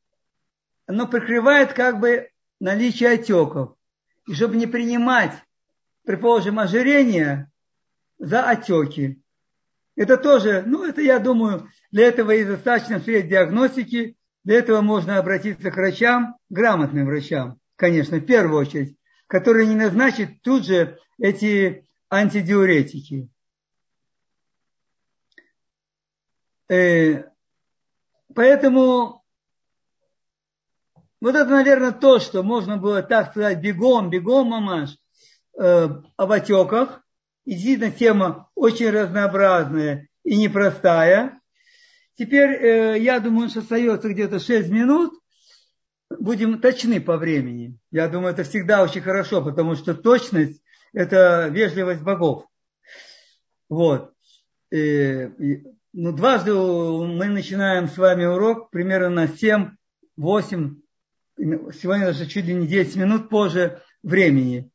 оно прикрывает как бы наличие отеков. И чтобы не принимать, предположим, ожирение за отеки. Это тоже, ну, это, я думаю, для этого и достаточно средств диагностики, для этого можно обратиться к врачам, грамотным врачам, конечно, в первую очередь, которые не назначат тут же эти антидиуретики. Э, поэтому вот это, наверное, то, что можно было так сказать бегом, бегом, мамаш, э, об отеках. И действительно, тема очень разнообразная и непростая. Теперь, э, я думаю, что остается где-то 6 минут. Будем точны по времени. Я думаю, это всегда очень хорошо, потому что точность – это вежливость богов. Вот. И, ну, дважды мы начинаем с вами урок примерно на 7-8, сегодня даже чуть ли не 10 минут позже времени.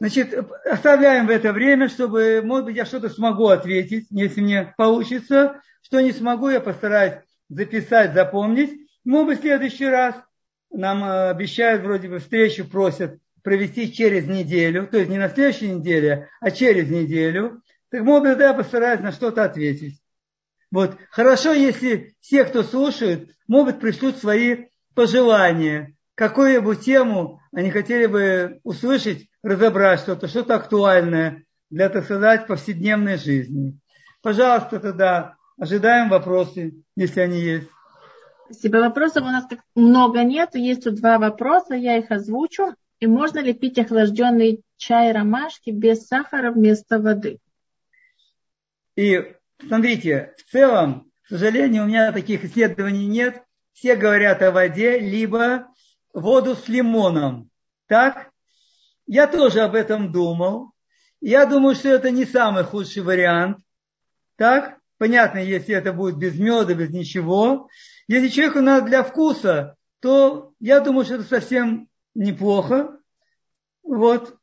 Значит, оставляем в это время, чтобы, может быть, я что-то смогу ответить, если мне получится. Что не смогу, я постараюсь записать, запомнить. Может быть, в следующий раз нам э, обещают вроде бы встречу, просят провести через неделю, то есть не на следующей неделе, а через неделю. Так, может быть, я постараюсь на что-то ответить. Вот. Хорошо, если все, кто слушает, могут пришлют свои пожелания, какую бы тему они хотели бы услышать разобрать что-то, что-то актуальное для, так сказать, повседневной жизни. Пожалуйста, тогда ожидаем вопросы, если они есть. Спасибо. Вопросов у нас так много нет. Есть тут два вопроса, я их озвучу. И можно ли пить охлажденный чай ромашки без сахара вместо воды? И смотрите, в целом, к сожалению, у меня таких исследований нет. Все говорят о воде, либо воду с лимоном. Так? Я тоже об этом думал. Я думаю, что это не самый худший вариант. Так? Понятно, если это будет без меда, без ничего. Если человеку надо для вкуса, то я думаю, что это совсем неплохо. Вот.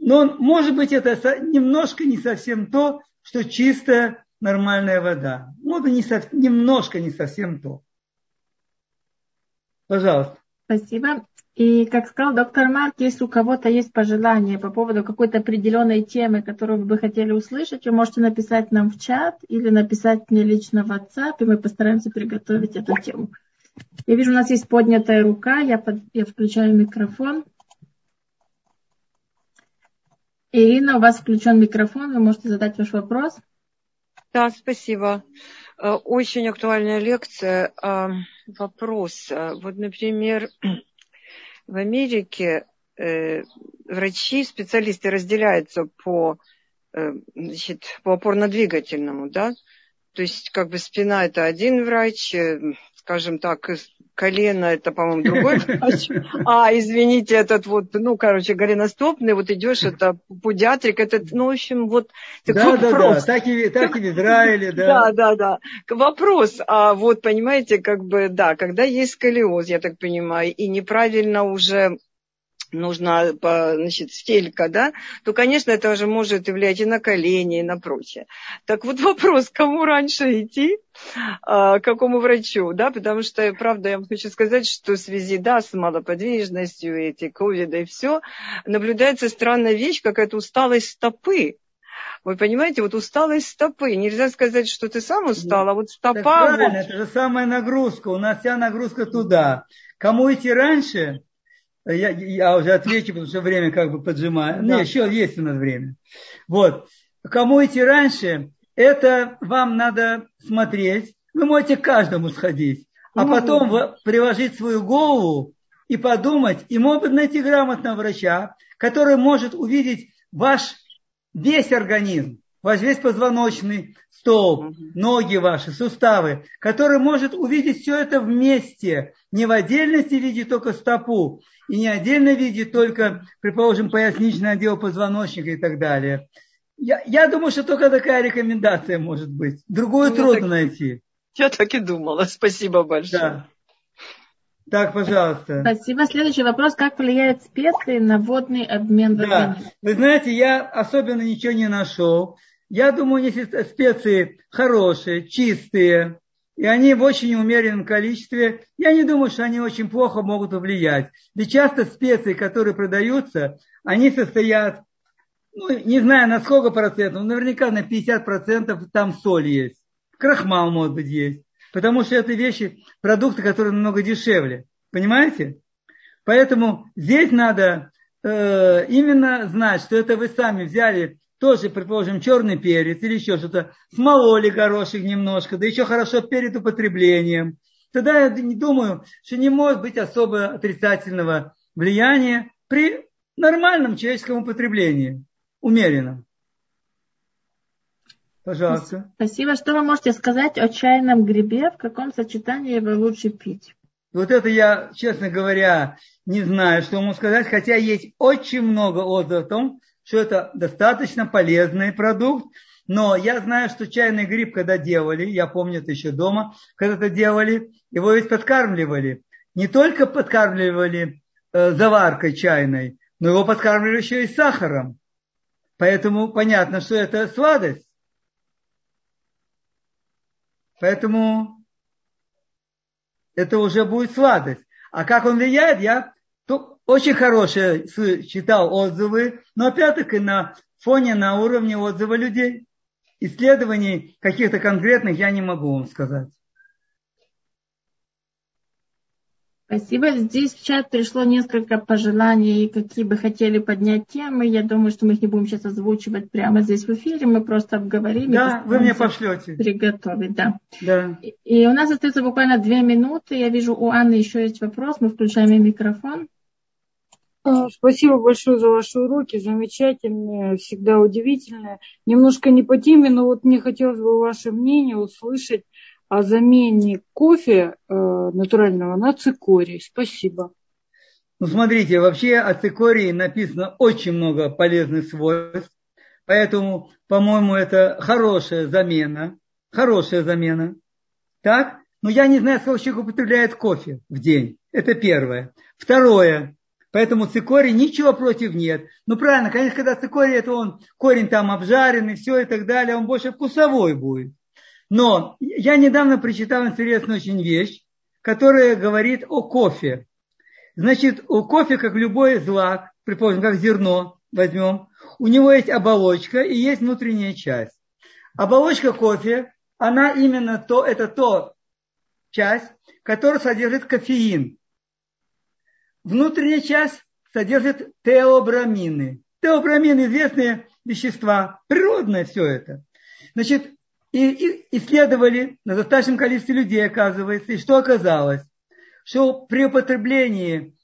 Но, может быть, это немножко не совсем то, что чистая нормальная вода. Ну, это не со, немножко не совсем то. Пожалуйста. Спасибо. И, как сказал доктор Марк, если у кого-то есть пожелания по поводу какой-то определенной темы, которую вы бы хотели услышать, вы можете написать нам в чат или написать мне лично в WhatsApp, и мы постараемся приготовить эту тему. Я вижу, у нас есть поднятая рука, я, под, я включаю микрофон. Ирина, у вас включен микрофон, вы можете задать ваш вопрос. Да, спасибо. Э, очень актуальная лекция. Э, вопрос. Э, вот, например, в Америке врачи, специалисты разделяются по, значит, по опорно-двигательному, да, то есть как бы спина это один врач, скажем так, колено это, по-моему, другой врач. А, извините, этот вот, ну, короче, голеностопный, вот идешь, это пудиатрик, это, ну, в общем, вот такой да, вопрос. Да, да, так и, так и в Израиле, да. Да, да, да. Вопрос, а вот, понимаете, как бы, да, когда есть сколиоз, я так понимаю, и неправильно уже нужна значит, стелька, да, то, конечно, это уже может влиять и на колени, и на прочее. Так вот вопрос, кому раньше идти, а, к какому врачу, да, потому что, правда, я вам хочу сказать, что в связи, да, с малоподвижностью, эти ковида и все, наблюдается странная вещь, какая-то усталость стопы. Вы понимаете, вот усталость стопы. Нельзя сказать, что ты сам устал, а вот стопа... Так правильно, вот... это же самая нагрузка. У нас вся нагрузка туда. Кому идти раньше, я, я уже отвечу, потому что время как бы поджимаю. Да. Нет, еще есть у нас время. Вот. Кому идти раньше, это вам надо смотреть. Вы можете каждому сходить. А потом приложить свою голову и подумать, и может быть найти грамотного врача, который может увидеть ваш весь организм. Ваш весь позвоночный столб, ноги ваши, суставы, который может увидеть все это вместе, не в отдельности видеть только стопу, и не отдельно видеть только, предположим, поясничный отдел позвоночника и так далее. Я, я думаю, что только такая рекомендация может быть. Другую ну, трудно так, найти. Я так и думала. Спасибо большое. Да. Так, пожалуйста. Спасибо. Следующий вопрос. Как влияет специи на водный обмен в Да. Вы знаете, я особенно ничего не нашел. Я думаю, если специи хорошие, чистые, и они в очень умеренном количестве, я не думаю, что они очень плохо могут повлиять. Ведь часто специи, которые продаются, они состоят, ну, не знаю на сколько процентов, наверняка на 50 процентов там соль есть. Крахмал, может быть, есть. Потому что это вещи, продукты, которые намного дешевле. Понимаете? Поэтому здесь надо э, именно знать, что это вы сами взяли тоже, предположим, черный перец или еще что-то, смололи горошек немножко, да еще хорошо перед употреблением, тогда я не думаю, что не может быть особо отрицательного влияния при нормальном человеческом употреблении, умеренном. Пожалуйста. Спасибо. Что вы можете сказать о чайном грибе? В каком сочетании его лучше пить? Вот это я, честно говоря, не знаю, что ему сказать, хотя есть очень много отзывов о том, что это достаточно полезный продукт. Но я знаю, что чайный гриб, когда делали, я помню это еще дома, когда это делали, его ведь подкармливали. Не только подкармливали э, заваркой чайной, но его подкармливали еще и сахаром. Поэтому понятно, что это сладость. Поэтому это уже будет сладость. А как он влияет, я очень хорошие читал отзывы, но опять-таки на фоне, на уровне отзыва людей. Исследований каких-то конкретных я не могу вам сказать. Спасибо. Здесь в чат пришло несколько пожеланий, какие бы хотели поднять темы. Я думаю, что мы их не будем сейчас озвучивать прямо здесь в эфире. Мы просто обговорим. Да, вы мне пошлете. Приготовить, да. да. И, и у нас остается буквально две минуты. Я вижу, у Анны еще есть вопрос. Мы включаем ей микрофон. А, спасибо большое за ваши уроки, замечательные, всегда удивительные. Немножко не по теме, но вот мне хотелось бы ваше мнение услышать о замене кофе э, натурального на цикорий. Спасибо. Ну, смотрите, вообще о цикории написано очень много полезных свойств, поэтому, по-моему, это хорошая замена, хорошая замена. Так? Но я не знаю, сколько человек употребляет кофе в день. Это первое. Второе. Поэтому цикорий ничего против нет. Ну правильно, конечно, когда цикорий, это он корень там обжаренный, все и так далее, он больше вкусовой будет. Но я недавно прочитал интересную очень вещь, которая говорит о кофе. Значит, у кофе, как любой злак, предположим, как зерно возьмем, у него есть оболочка и есть внутренняя часть. Оболочка кофе, она именно то, это то часть, которая содержит кофеин. Внутренняя часть содержит теобрамины. Теобрамины – известные вещества, природное все это. Значит, и, и исследовали на достаточном количестве людей, оказывается, и что оказалось? Что при употреблении,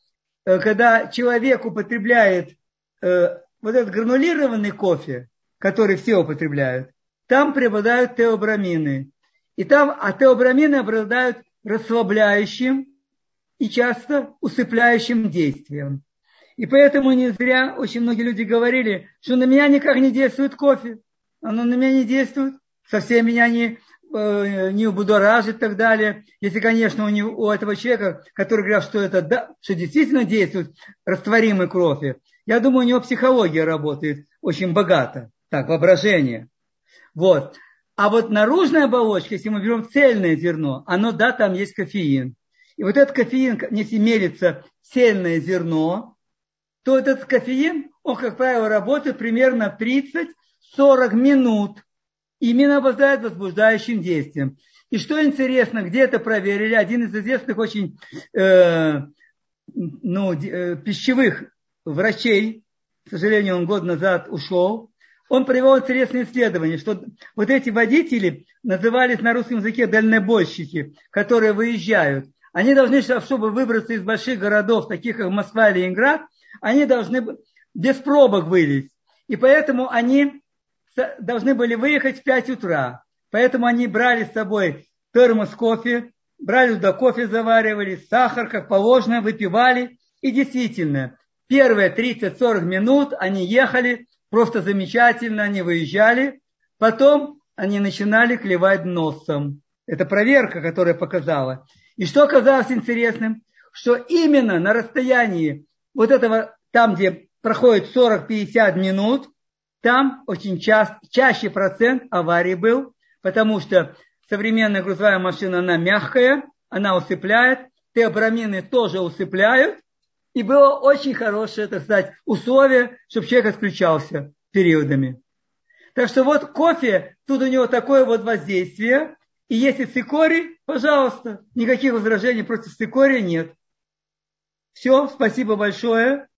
э, когда человек употребляет э, вот этот гранулированный кофе, который все употребляют, там преобладают теобрамины. И там, а теобрамины обладают расслабляющим и часто усыпляющим действием. И поэтому не зря очень многие люди говорили, что на меня никак не действует кофе. Оно на меня не действует, совсем меня не, э, не будоражит и так далее. Если, конечно, у, него, у этого человека, который говорит, что это да, что действительно действует растворимый кофе, я думаю, у него психология работает очень богато. Так, воображение. Вот. А вот наружная оболочка, если мы берем цельное зерно, оно, да, там есть кофеин. И вот этот кофеин, если мелится сильное зерно, то этот кофеин, он, как правило, работает примерно 30-40 минут. Именно обладает возбуждающим действием. И что интересно, где это проверили, один из известных очень э, ну, э, пищевых врачей, к сожалению, он год назад ушел, он провел интересное исследование, что вот эти водители назывались на русском языке дальнобойщики, которые выезжают. Они должны, чтобы выбраться из больших городов, таких как Москва и Ленинград, они должны без пробок вылезть. И поэтому они должны были выехать в 5 утра. Поэтому они брали с собой термос кофе, брали туда кофе, заваривали, сахар, как положено, выпивали. И действительно, первые 30-40 минут они ехали, просто замечательно, они выезжали. Потом они начинали клевать носом. Это проверка, которая показала. И что оказалось интересным? Что именно на расстоянии вот этого, там, где проходит 40-50 минут, там очень ча- чаще процент аварий был, потому что современная грузовая машина, она мягкая, она усыпляет, теобрамины тоже усыпляют, и было очень хорошее, так сказать, условие, чтобы человек отключался периодами. Так что вот кофе, тут у него такое вот воздействие, и если цикорий, пожалуйста, никаких возражений против цикория нет. Все, спасибо большое.